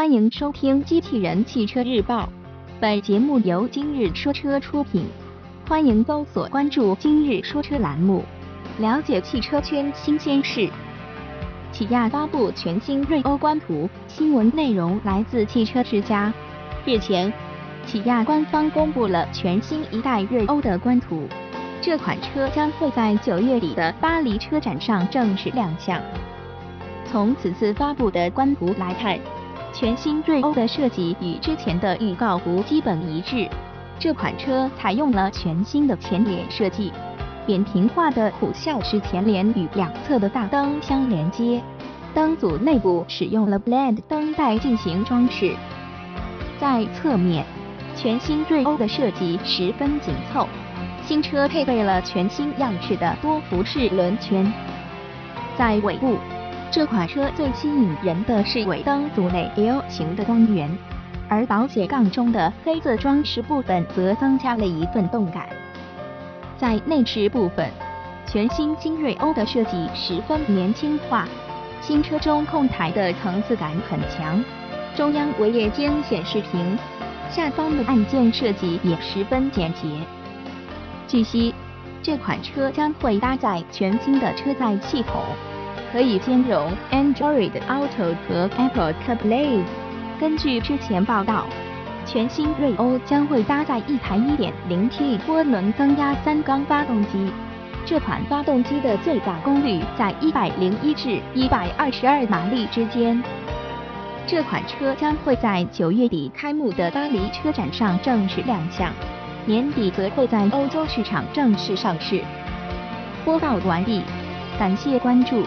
欢迎收听《机器人汽车日报》，本节目由今日说车出品。欢迎搜索关注“今日说车”栏目，了解汽车圈新鲜事。起亚发布全新锐欧官图，新闻内容来自汽车之家。日前，起亚官方公布了全新一代锐欧的官图，这款车将会在九月底的巴黎车展上正式亮相。从此次发布的官图来看，全新锐欧的设计与之前的预告图基本一致。这款车采用了全新的前脸设计，扁平化的虎啸式前脸与两侧的大灯相连接，灯组内部使用了 LED 灯带进行装饰。在侧面，全新锐欧的设计十分紧凑，新车配备了全新样式的多辐式轮圈。在尾部。这款车最吸引人的是尾灯组内 L 型的光源，而保险杠中的黑色装饰部分则增加了一份动感。在内饰部分，全新精锐欧的设计十分年轻化，新车中控台的层次感很强，中央为液晶显示屏，下方的按键设计也十分简洁。据悉，这款车将会搭载全新的车载系统。可以兼容 Android Auto 和 Apple CarPlay。根据之前报道，全新锐欧将会搭载一台 1.0T 涡轮增压三缸发动机。这款发动机的最大功率在101至122马力之间。这款车将会在九月底开幕的巴黎车展上正式亮相，年底则会在欧洲市场正式上市。播报完毕，感谢关注。